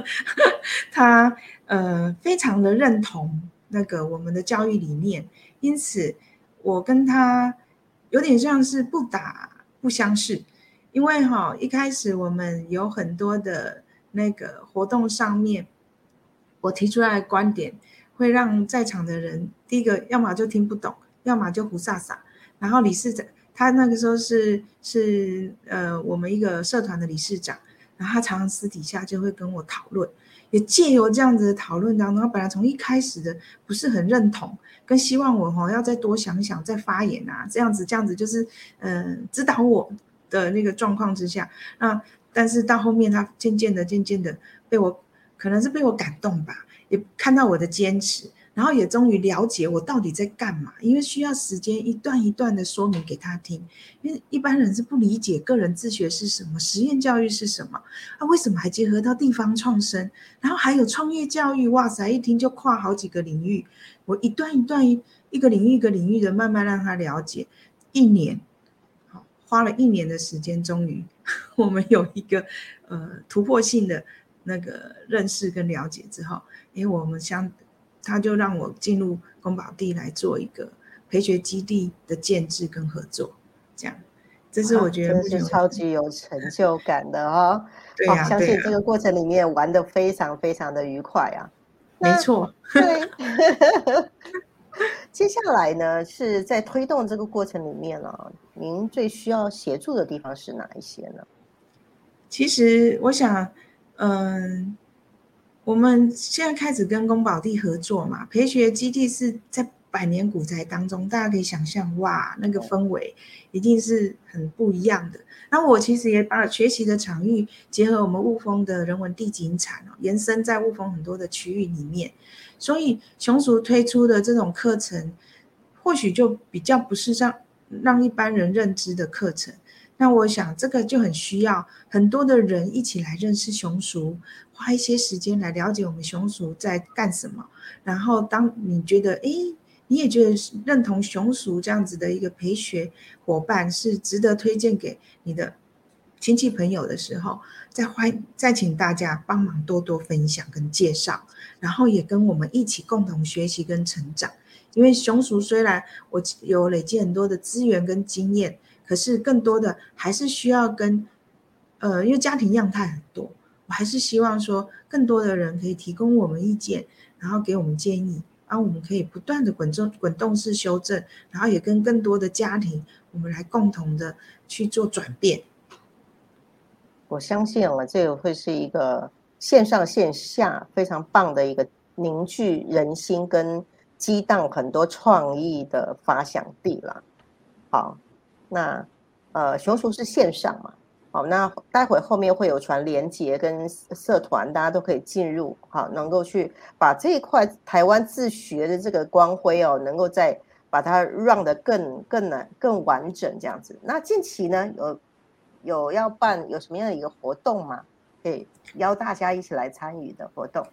他呃非常的认同那个我们的教育理念，因此我跟他有点像是不打不相识。因为哈，一开始我们有很多的那个活动上面，我提出来的观点会让在场的人，第一个要么就听不懂，要么就胡撒撒。然后理事长他那个时候是是呃我们一个社团的理事长，然后他常常私底下就会跟我讨论，也借由这样子的讨论当中，他本来从一开始的不是很认同，跟希望我吼要再多想想再发言啊，这样子这样子就是嗯指导我。的那个状况之下，那但是到后面，他渐渐的、渐渐的被我，可能是被我感动吧，也看到我的坚持，然后也终于了解我到底在干嘛。因为需要时间一段一段的说明给他听，因为一般人是不理解个人自学是什么，实验教育是什么，啊，为什么还结合到地方创生，然后还有创业教育？哇塞，一听就跨好几个领域。我一段一段一一个领域一个领域的慢慢让他了解，一年。好花了一年的时间，终于 我们有一个呃突破性的那个认识跟了解之后，因为我们相他就让我进入宫保地来做一个培学基地的建制跟合作，这样，这是我觉得是超级有成就感的哦。对呀，相信这个过程里面玩的非常非常的愉快啊。没错。对。接下来呢，是在推动这个过程里面呢，您最需要协助的地方是哪一些呢？其实我想，嗯，我们现在开始跟宫保地合作嘛，培学基地是在百年古宅当中，大家可以想象，哇，那个氛围一定是很不一样的。那我其实也把学习的场域结合我们雾峰的人文地景产哦，延伸在雾峰很多的区域里面。所以熊叔推出的这种课程，或许就比较不是让让一般人认知的课程。那我想这个就很需要很多的人一起来认识熊叔，花一些时间来了解我们熊叔在干什么。然后当你觉得，哎，你也觉得认同熊叔这样子的一个陪学伙伴是值得推荐给你的亲戚朋友的时候，再欢再请大家帮忙多多分享跟介绍。然后也跟我们一起共同学习跟成长，因为熊鼠虽然我有累积很多的资源跟经验，可是更多的还是需要跟，呃，因为家庭样态很多，我还是希望说更多的人可以提供我们意见，然后给我们建议，然后我们可以不断的滚动滚动式修正，然后也跟更多的家庭，我们来共同的去做转变。我相信了，这个会是一个。线上线下非常棒的一个凝聚人心跟激荡很多创意的发想地了。好，那呃熊叔是线上嘛？好，那待会后面会有传连接跟社团，大家都可以进入，好，能够去把这一块台湾自学的这个光辉哦，能够再把它让的更更难更完整这样子。那近期呢，有有要办有什么样的一个活动吗？可以邀大家一起来参与的活动。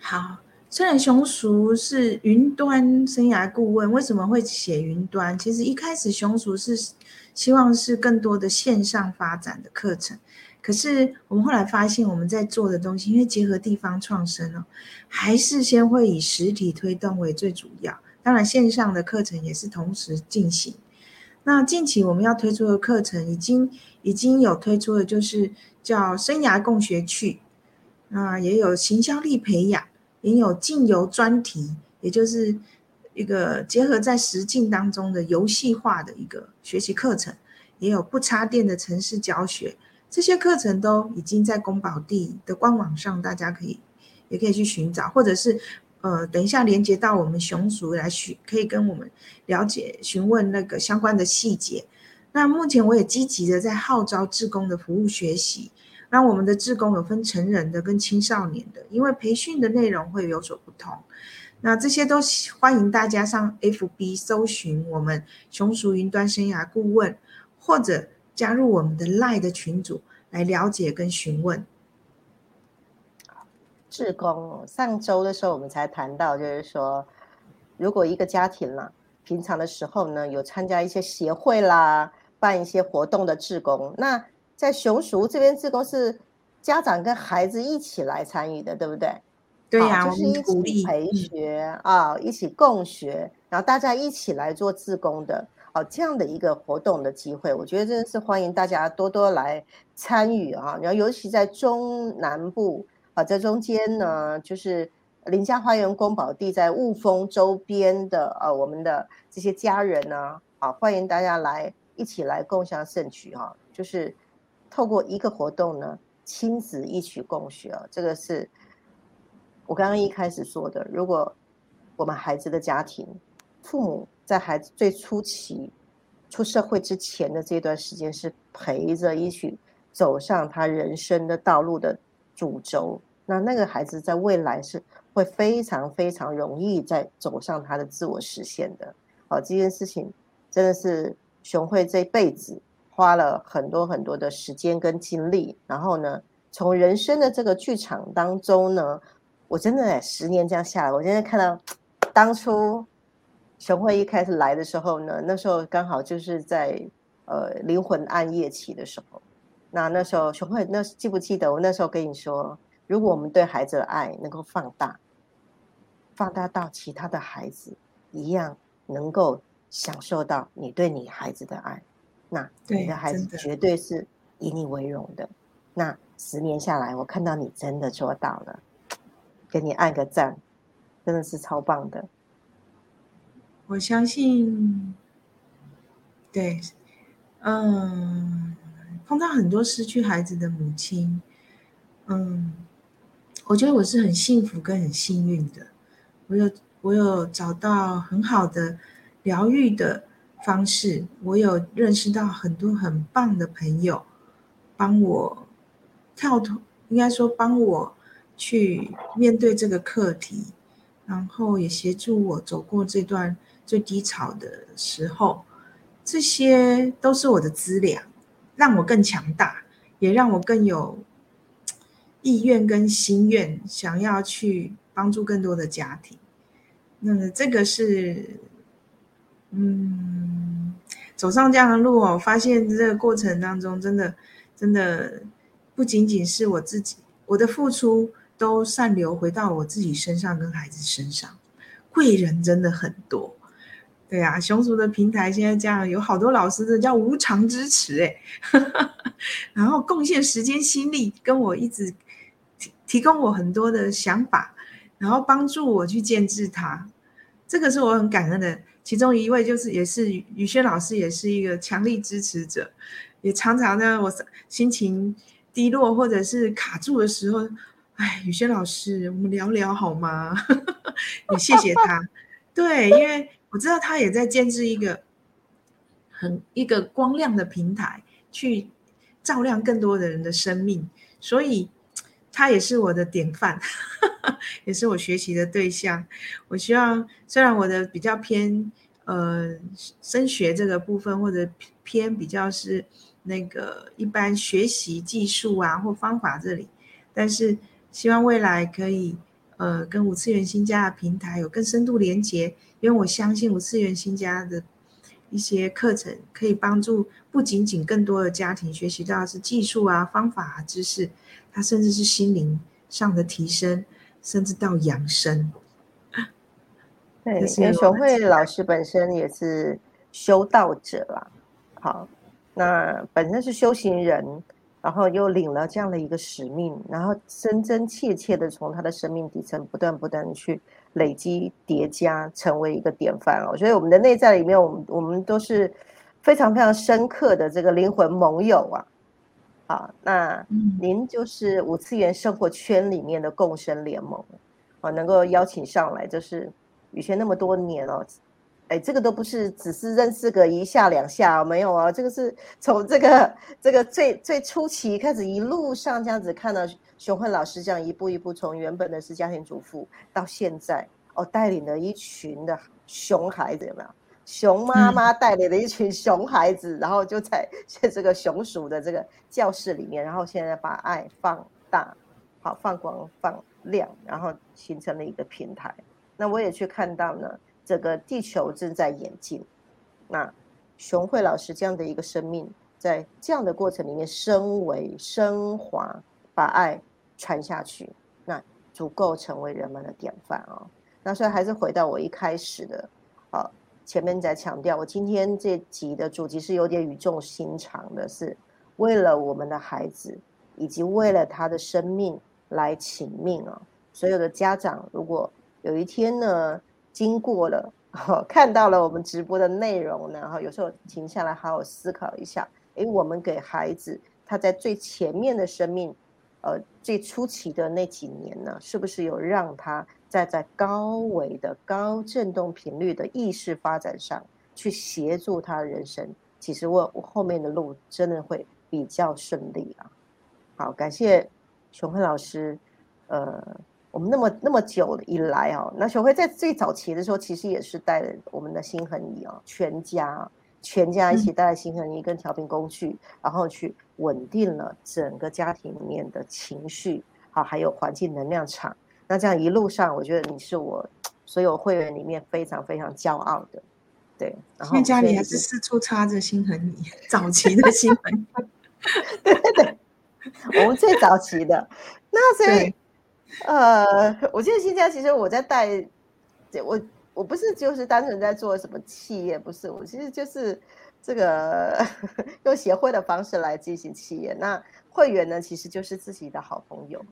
好，虽然熊叔是云端生涯顾问，为什么会写云端？其实一开始熊叔是希望是更多的线上发展的课程，可是我们后来发现，我们在做的东西，因为结合地方创生哦，还是先会以实体推动为最主要。当然，线上的课程也是同时进行。那近期我们要推出的课程，已经已经有推出的，就是叫生涯共学区，那也有行销力培养，也有进游专题，也就是一个结合在实境当中的游戏化的一个学习课程，也有不插电的城市教学，这些课程都已经在宫保地的官网上，大家可以也可以去寻找，或者是。呃，等一下，连接到我们熊族来询，可以跟我们了解询问那个相关的细节。那目前我也积极的在号召志工的服务学习。那我们的志工有分成人的跟青少年的，因为培训的内容会有所不同。那这些都欢迎大家上 FB 搜寻我们熊族云端生涯顾问，或者加入我们的 Line 的群组，来了解跟询问。志工上周的时候我们才谈到，就是说，如果一个家庭啦，平常的时候呢有参加一些协会啦，办一些活动的志工，那在熊叔这边自工是家长跟孩子一起来参与的，对不对？对呀，就是一起陪学啊，一起共学，然后大家一起来做自工的。哦，这样的一个活动的机会，我觉得真的是欢迎大家多多来参与啊！然后尤其在中南部啊，在中间呢，就是林家花园宫保地在雾峰周边的啊，我们的这些家人呢，啊，欢迎大家来一起来共享盛举哈！就是透过一个活动呢，亲子一起共学啊，这个是我刚刚一开始说的，如果我们孩子的家庭父母。在孩子最初期出社会之前的这段时间，是陪着一起走上他人生的道路的主轴。那那个孩子在未来是会非常非常容易在走上他的自我实现的。好，这件事情真的是熊慧这辈子花了很多很多的时间跟精力。然后呢，从人生的这个剧场当中呢，我真的十年这样下来，我现在看到当初。熊慧一开始来的时候呢，那时候刚好就是在呃灵魂暗夜期的时候。那那时候熊慧，那记不记得我那时候跟你说，如果我们对孩子的爱能够放大，放大到其他的孩子一样，能够享受到你对你孩子的爱，那你的孩子绝对是以你为荣的。那十年下来，我看到你真的做到了，给你按个赞，真的是超棒的。我相信，对，嗯，碰到很多失去孩子的母亲，嗯，我觉得我是很幸福跟很幸运的。我有我有找到很好的疗愈的方式，我有认识到很多很棒的朋友，帮我跳脱，应该说帮我去面对这个课题，然后也协助我走过这段。最低潮的时候，这些都是我的资粮，让我更强大，也让我更有意愿跟心愿，想要去帮助更多的家庭。那这个是，嗯，走上这样的路哦，发现这个过程当中，真的，真的不仅仅是我自己，我的付出都散流回到我自己身上跟孩子身上，贵人真的很多。对啊，熊族的平台现在这样，有好多老师的叫无偿支持哎，然后贡献时间心力，跟我一直提提供我很多的想法，然后帮助我去建制它，这个是我很感恩的。其中一位就是也是宇轩老师，也是一个强力支持者，也常常呢，我心情低落或者是卡住的时候，哎，宇轩老师，我们聊聊好吗？也谢谢他，对，因为。我知道他也在建制一个很一个光亮的平台，去照亮更多的人的生命，所以他也是我的典范，也是我学习的对象。我希望，虽然我的比较偏呃升学这个部分，或者偏比较是那个一般学习技术啊或方法这里，但是希望未来可以呃跟五次元新家的平台有更深度连接。因为我相信五次元新家的一些课程可以帮助不仅仅更多的家庭学习到是技术啊、方法啊、知识，它甚至是心灵上的提升，甚至到养生。对，因为熊慧老师本身也是修道者啦，好，那本身是修行人。然后又领了这样的一个使命，然后真真切切的从他的生命底层不断不断的去累积叠加，成为一个典范我觉得我们的内在里面，我们我们都是非常非常深刻的这个灵魂盟友啊。好，那您就是五次元生活圈里面的共生联盟啊，能够邀请上来，就是雨轩那么多年哦。哎，这个都不是只是认识个一下两下，没有啊，这个是从这个这个最最初期开始，一路上这样子看到熊慧老师这样一步一步从原本的是家庭主妇到现在哦，带领了一群的熊孩子有没有？熊妈妈带领的一群熊孩子，然后就在在这个熊鼠的这个教室里面，然后现在把爱放大，好放光放亮，然后形成了一个平台。那我也去看到呢，这个地球正在演进。那熊慧老师这样的一个生命，在这样的过程里面升维升华，把爱传下去，那足够成为人们的典范啊。那所以还是回到我一开始的，啊，前面在强调，我今天这集的主题是有点语重心长的，是为了我们的孩子，以及为了他的生命来请命啊。所有的家长，如果有一天呢，经过了，看到了我们直播的内容呢，哈，有时候停下来好好思考一下，诶，我们给孩子他在最前面的生命，呃，最初期的那几年呢，是不是有让他在在高维的高振动频率的意识发展上去协助他的人生？其实我我后面的路真的会比较顺利啊。好，感谢熊辉老师，呃。我们那么那么久以来哦，那熊辉在最早期的时候，其实也是带了我们的心恒仪哦，全家全家一起带心恒仪跟调频工具，然后去稳定了整个家庭里面的情绪，好，还有环境能量场。那这样一路上，我觉得你是我所有会员里面非常非常骄傲的，对。然后家里还是四处插着心疼你，早期的心 对对对，我们最早期的，那所以。呃，我记得新家其实我在带，我我不是就是单纯在做什么企业，不是，我其实就是这个 用协会的方式来进行企业。那会员呢，其实就是自己的好朋友，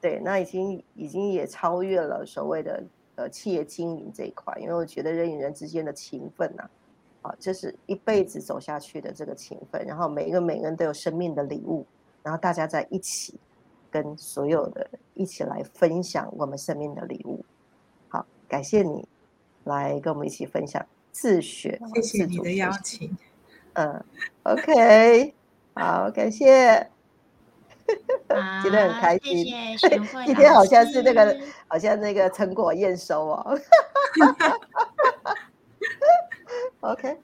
对，那已经已经也超越了所谓的呃企业经营这一块，因为我觉得人与人之间的情分呐，啊，就是一辈子走下去的这个情分，然后每一个每个人都有生命的礼物，然后大家在一起。跟所有的一起来分享我们生命的礼物，好，感谢你来跟我们一起分享自学，谢谢你的邀请，嗯，OK，好，感谢，今天很开心，今天好像是那个好像那个成果验收哦，OK，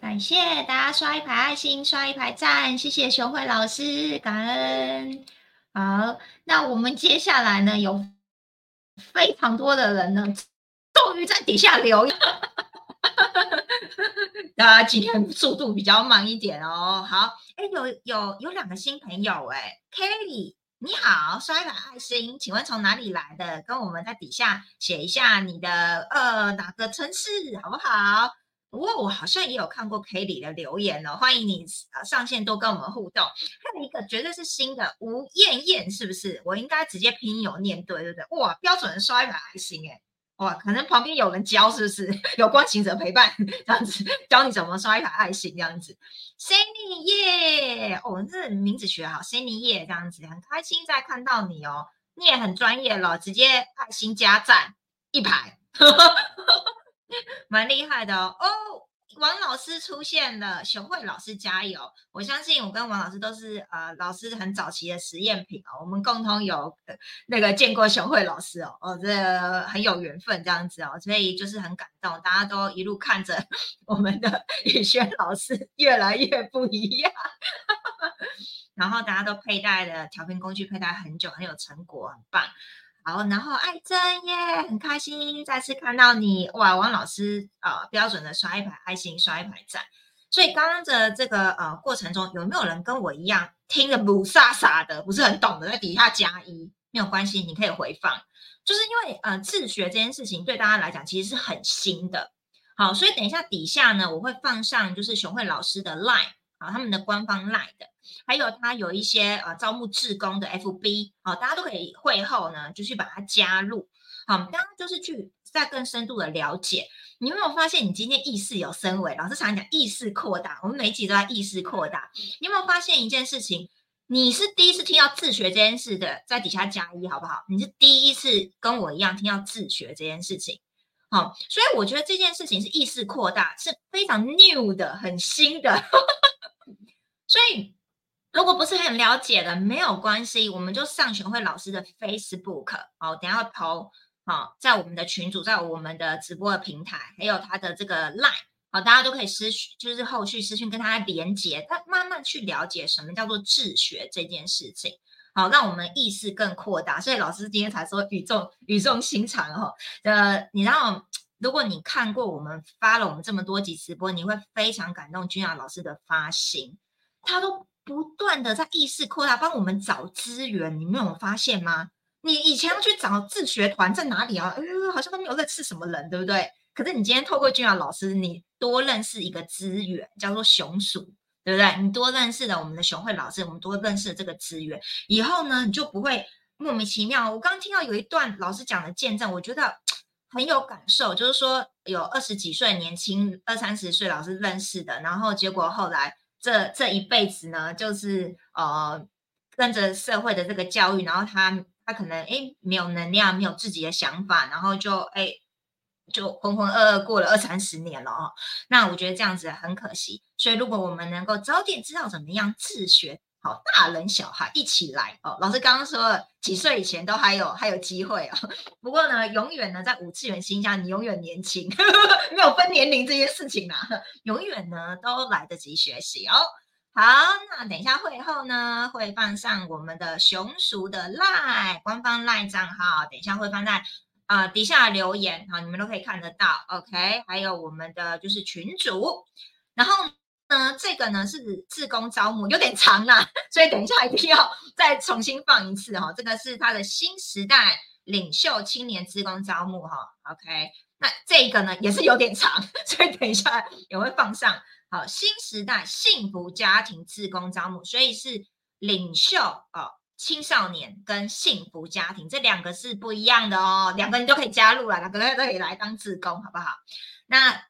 感谢大家刷一排爱心，刷一排赞，谢谢熊慧老师，感恩。好，那我们接下来呢，有非常多的人呢，终于在底下留言。大家今天速度比较慢一点哦。好，哎，有有有两个新朋友，哎，Kelly，你好，刷一把爱心，请问从哪里来的？跟我们在底下写一下你的呃哪个城市好不好？不过我好像也有看过 K 里的留言哦，欢迎你呃上线多跟我们互动。还有一个绝对是新的吴艳艳，是不是？我应该直接拼音有念对，对不对？哇，标准的刷一把爱心哎，哇，可能旁边有人教，是不是？有关行者陪伴这样子，教你怎么刷一排爱心这样子。Sunny 耶，哦，这名字学好，Sunny 耶这样子，很开心再看到你哦，你也很专业了，直接爱心加赞一排。蛮厉害的！哦，王老师出现了，熊慧老师加油！我相信我跟王老师都是呃老师很早期的实验品哦，我们共同有那个见过熊慧老师哦，哦，这很有缘分这样子哦，所以就是很感动，大家都一路看着我们的宇轩老师越来越不一样，然后大家都佩戴的调频工具佩戴很久，很有成果，很棒。好，然后爱珍耶，很开心再次看到你哇！王老师啊，标准的刷一排爱心，刷一排赞。所以刚刚的这个呃过程中，有没有人跟我一样听的不飒飒的，不是很懂的，在底下加一没有关系，你可以回放。就是因为呃自学这件事情对大家来讲其实是很新的。好，所以等一下底下呢，我会放上就是熊慧老师的 line 啊，他们的官方 line 的。还有他有一些呃招募志工的 FB，好，大家都可以会后呢就去把它加入，好，大家就是去再更深度的了解。你有没有发现你今天意识有升维？老师常讲意识扩大，我们每一集都在意识扩大。你有没有发现一件事情？你是第一次听到自学这件事的，在底下加一好不好？你是第一次跟我一样听到自学这件事情，好，所以我觉得这件事情是意识扩大，是非常 new 的，很新的，所以。如果不是很了解的，没有关系，我们就上全会老师的 Facebook，好，等下会抛，好，在我们的群组，在我们的直播的平台，还有他的这个 Line，好，大家都可以私讯，就是后续私讯跟他连接，他慢慢去了解什么叫做自学这件事情。好，让我们意识更扩大。所以老师今天才说语重 语重心长哈。呃，你知道，如果你看过我们发了我们这么多集直播，你会非常感动君雅老师的发心，他都不断的在意识扩大，帮我们找资源。你没有发现吗？你以前要去找自学团在哪里啊？呃，好像都没有认识什么人，对不对？可是你今天透过君雅老师，你多认识一个资源，叫做熊鼠。对不对？你多认识了我们的熊慧老师，我们多认识了这个资源，以后呢，你就不会莫名其妙。我刚刚听到有一段老师讲的见证，我觉得 很有感受，就是说有二十几岁年轻二三十岁老师认识的，然后结果后来这这一辈子呢，就是呃跟着社会的这个教育，然后他他可能哎没有能量，没有自己的想法，然后就哎。就浑浑噩噩过了二三十年了哦，那我觉得这样子很可惜。所以如果我们能够早点知道怎么样自学，好，大人小孩一起来哦。老师刚刚说了，几岁以前都还有还有机会哦。不过呢，永远呢在五次元心下，你永远年轻，没有分年龄这件事情啊，永远呢都来得及学习哦。好，那等一下会后呢会放上我们的熊叔的赖官方赖账号，等一下会放在。啊，底下留言啊，你们都可以看得到，OK？还有我们的就是群主，然后呢，这个呢是自工招募，有点长啦，所以等一下一定要再重新放一次哈。这个是他的新时代领袖青年自工招募哈，OK？那这个呢也是有点长，所以等一下也会放上。好，新时代幸福家庭自工招募，所以是领袖哦。青少年跟幸福家庭这两个是不一样的哦，两个人都可以加入了，两个人都可以来当自工，好不好？那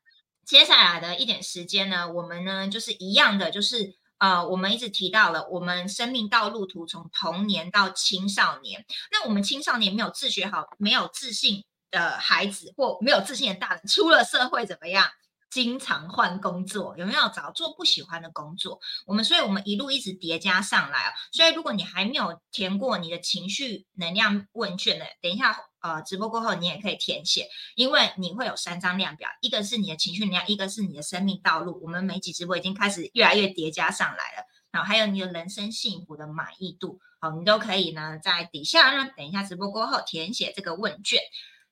接下来的一点时间呢，我们呢就是一样的，就是呃，我们一直提到了我们生命道路图从童年到青少年，那我们青少年没有自学好、没有自信的孩子，或没有自信的大人，出了社会怎么样？经常换工作，有没有找做不喜欢的工作？我们所以，我们一路一直叠加上来啊。所以，如果你还没有填过你的情绪能量问卷的，等一下呃直播过后你也可以填写，因为你会有三张量表，一个是你的情绪能量，一个是你的生命道路。我们每集直播已经开始越来越叠加上来了，然后还有你的人生幸福的满意度，好，你都可以呢在底下呢，等一下直播过后填写这个问卷。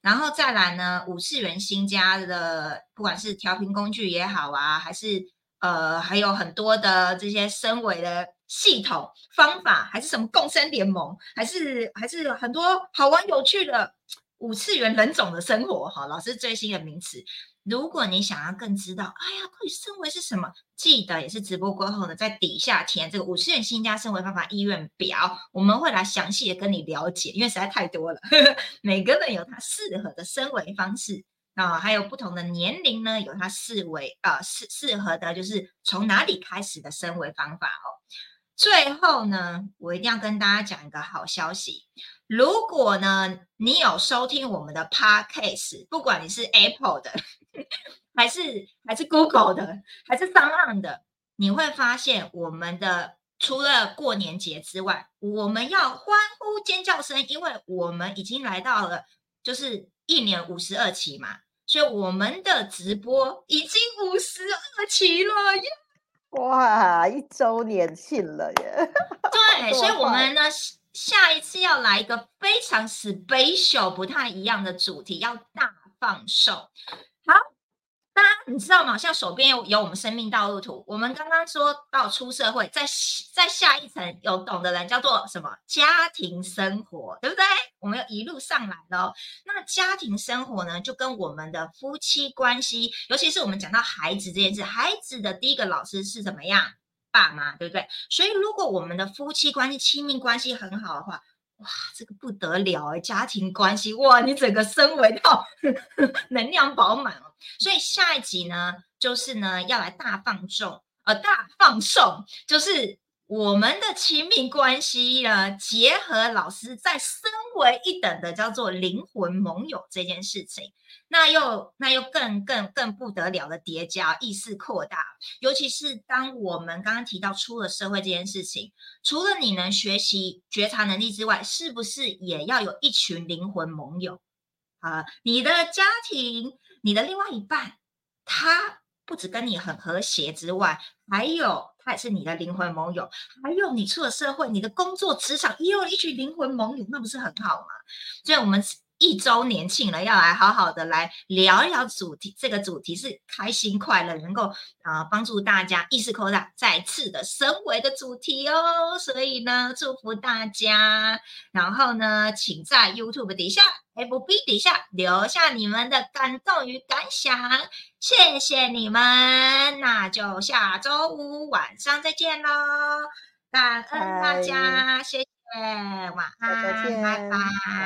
然后再来呢，五次元新加的，不管是调频工具也好啊，还是呃，还有很多的这些升维的系统方法，还是什么共生联盟，还是还是很多好玩有趣的五次元人种的生活哈，老师最新的名词。如果你想要更知道，哎呀，到底升维是什么？记得也是直播过后呢，在底下填这个五十元新家升维方法意愿表，我们会来详细的跟你了解，因为实在太多了，呵 呵每个人有他适合的升维方式啊，还有不同的年龄呢，有他适维啊适适合的，就是从哪里开始的升维方法哦。最后呢，我一定要跟大家讲一个好消息。如果呢，你有收听我们的 podcast，不管你是 Apple 的，还是还是 Google 的，还是 o n 的，你会发现我们的除了过年节之外，我们要欢呼尖叫声，因为我们已经来到了就是一年五十二期嘛，所以我们的直播已经五十二期了耶！哇，一周年庆了耶！对，所以我们呢下一次要来一个非常 special、不太一样的主题，要大放送。好。大家你知道吗？像手边有我们生命道路图，我们刚刚说到出社会，在在下一层有懂的人叫做什么？家庭生活，对不对？我们要一路上来喽。那家庭生活呢，就跟我们的夫妻关系，尤其是我们讲到孩子这件事，孩子的第一个老师是怎么样？爸妈，对不对？所以如果我们的夫妻关系、亲密关系很好的话，哇，这个不得了哎！家庭关系哇，你整个升维到 能量饱满哦。所以下一集呢，就是呢要来大放纵，呃，大放送，就是我们的亲密关系呢，结合老师在升为一等的叫做灵魂盟友这件事情。那又那又更更更不得了的叠加，意识扩大。尤其是当我们刚刚提到出了社会这件事情，除了你能学习觉察能力之外，是不是也要有一群灵魂盟友啊？你的家庭，你的另外一半，他不止跟你很和谐之外，还有他也是你的灵魂盟友，还有你出了社会，你的工作职场也有一群灵魂盟友，那不是很好吗？所以，我们。一周年庆了，要来好好的来聊一聊主题。这个主题是开心快乐，能够啊帮助大家意识扩大，再次的升维的主题哦。所以呢，祝福大家。然后呢，请在 YouTube 底下、FB 底下留下你们的感动与感想，谢谢你们。那就下周五晚上再见喽，感恩大家，谢谢，晚安，拜拜。